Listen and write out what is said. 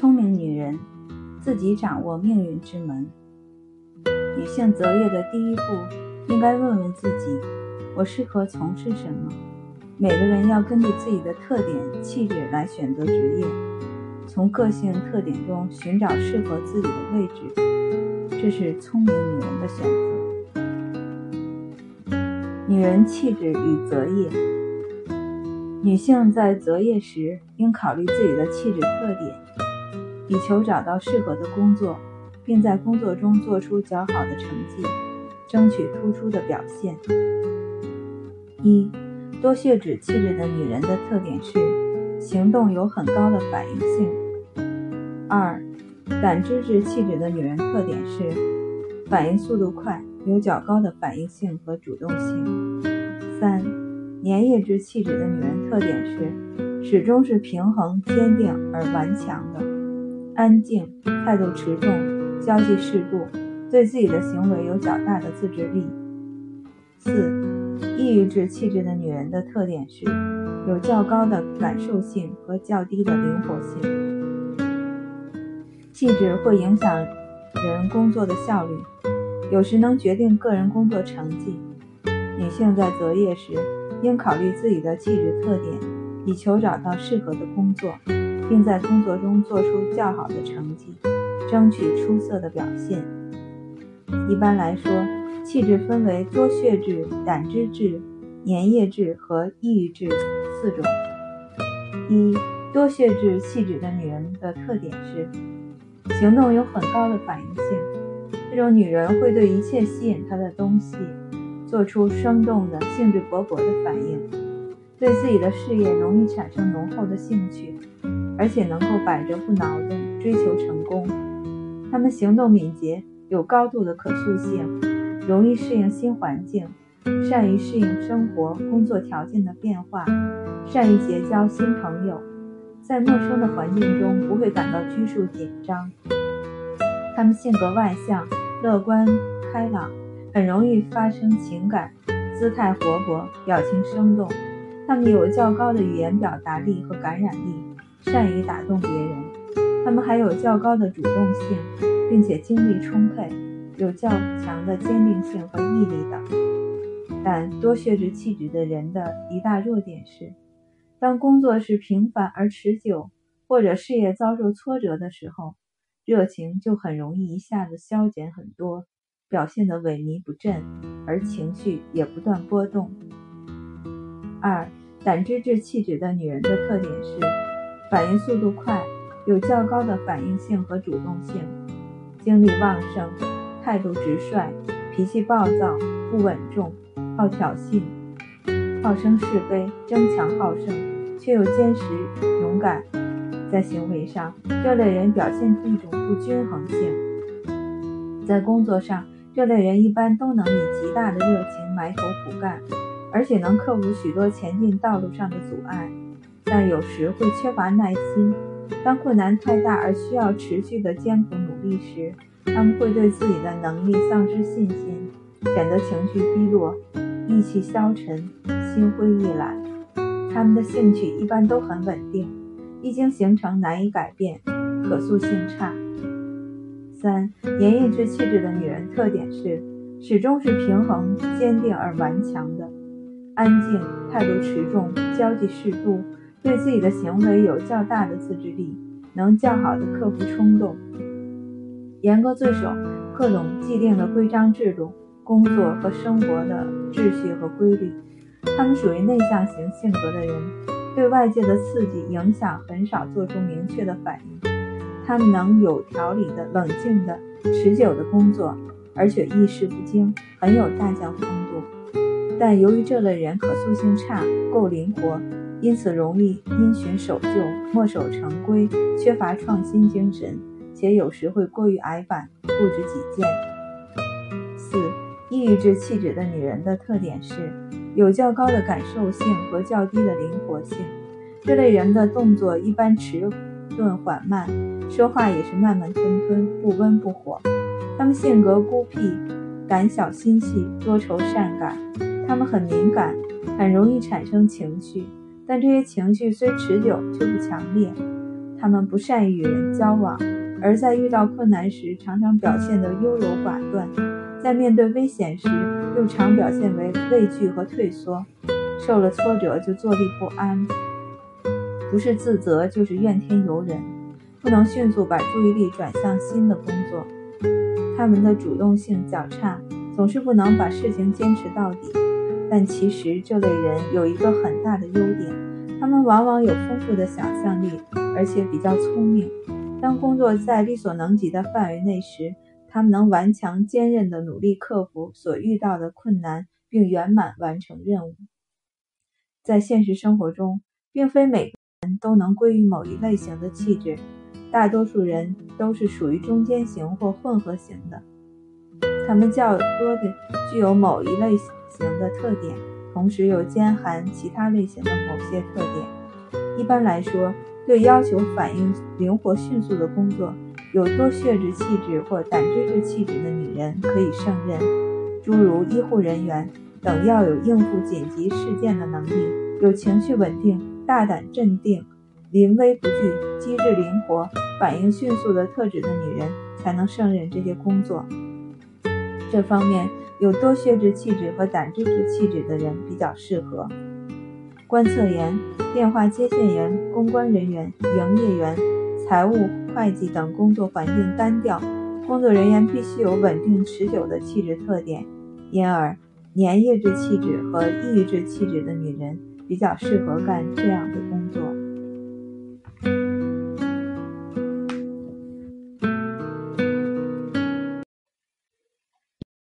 聪明女人自己掌握命运之门。女性择业的第一步，应该问问自己：我适合从事什么？每个人要根据自己的特点、气质来选择职业，从个性特点中寻找适合自己的位置，这是聪明女人的选择。女人气质与择业。女性在择业时，应考虑自己的气质特点，以求找到适合的工作，并在工作中做出较好的成绩，争取突出的表现。一、多血脂气质的女人的特点是行动有很高的反应性。二、胆汁质气质的女人特点是反应速度快，有较高的反应性和主动性。三。粘液质气质的女人特点是，始终是平衡、坚定而顽强的，安静，态度持重，交际适度，对自己的行为有较大的自制力。四，抑郁质气质的女人的特点是，有较高的感受性和较低的灵活性。气质会影响人工作的效率，有时能决定个人工作成绩。女性在择业时，应考虑自己的气质特点，以求找到适合的工作，并在工作中做出较好的成绩，争取出色的表现。一般来说，气质分为多血质、胆汁质、粘液质和抑郁质四种。一、多血质气质的女人的特点是行动有很高的反应性，这种女人会对一切吸引她的东西。做出生动的、兴致勃勃的反应，对自己的事业容易产生浓厚的兴趣，而且能够百折不挠地追求成功。他们行动敏捷，有高度的可塑性，容易适应新环境，善于适应生活、工作条件的变化，善于结交新朋友，在陌生的环境中不会感到拘束紧张。他们性格外向、乐观、开朗。很容易发生情感，姿态活泼，表情生动。他们有较高的语言表达力和感染力，善于打动别人。他们还有较高的主动性，并且精力充沛，有较强的坚定性和毅力等。但多血质气质的人的一大弱点是，当工作是平凡而持久，或者事业遭受挫折的时候，热情就很容易一下子消减很多。表现得萎靡不振，而情绪也不断波动。二、胆汁质气质的女人的特点是反应速度快，有较高的反应性和主动性，精力旺盛，态度直率，脾气暴躁，不稳重，好挑衅，好生是非，争强好胜，却又坚实勇敢。在行为上，这类人表现出一种不均衡性，在工作上。这类人一般都能以极大的热情埋头苦干，而且能克服许多前进道路上的阻碍，但有时会缺乏耐心。当困难太大而需要持续的艰苦努力时，他们会对自己的能力丧失信心，显得情绪低落、意气消沉、心灰意懒。他们的兴趣一般都很稳定，一经形成难以改变，可塑性差。三、粘液质气质的女人特点是始终是平衡、坚定而顽强的，安静，态度持重，交际适度，对自己的行为有较大的自制力，能较好的克服冲动，严格遵守各种既定的规章制度、工作和生活的秩序和规律。他们属于内向型性格的人，对外界的刺激影响很少做出明确的反应。他们能有条理的、冷静的、持久的工作，而且遇事不惊，很有大将风度。但由于这类人可塑性差，够灵活，因此容易因循守旧、墨守成规，缺乏创新精神，且有时会过于矮板、固执己见。四、抑郁质气质的女人的特点是有较高的感受性和较低的灵活性。这类人的动作一般迟钝缓慢。说话也是慢慢吞吞，不温不火。他们性格孤僻、胆小心细、多愁善感。他们很敏感，很容易产生情绪，但这些情绪虽持久却不强烈。他们不善于与人交往，而在遇到困难时常常表现得优柔寡断，在面对危险时又常表现为畏惧和退缩，受了挫折就坐立不安，不是自责就是怨天尤人，不能迅速把注意力转向新的工作。他们的主动性较差，总是不能把事情坚持到底。但其实这类人有一个很大的优点，他们往往有丰富的想象力，而且比较聪明。当工作在力所能及的范围内时，他们能顽强坚韧地努力克服所遇到的困难，并圆满完成任务。在现实生活中，并非每个人都能归于某一类型的气质。大多数人都是属于中间型或混合型的，他们较多的具有某一类型型的特点，同时又兼含其他类型的某些特点。一般来说，对要求反应灵活迅速的工作，有多血质气质或胆汁质气质的女人可以胜任，诸如医护人员等，要有应付紧急事件的能力，有情绪稳定、大胆镇定。临危不惧、机智灵活、反应迅速的特质的女人才能胜任这些工作。这方面有多血质气质和胆汁质气质的人比较适合。观测员、电话接线员、公关人员、营业员、财务、会计等工作环境单调，工作人员必须有稳定持久的气质特点。因而，粘液质气质和抑郁质气质的女人比较适合干这样的工作。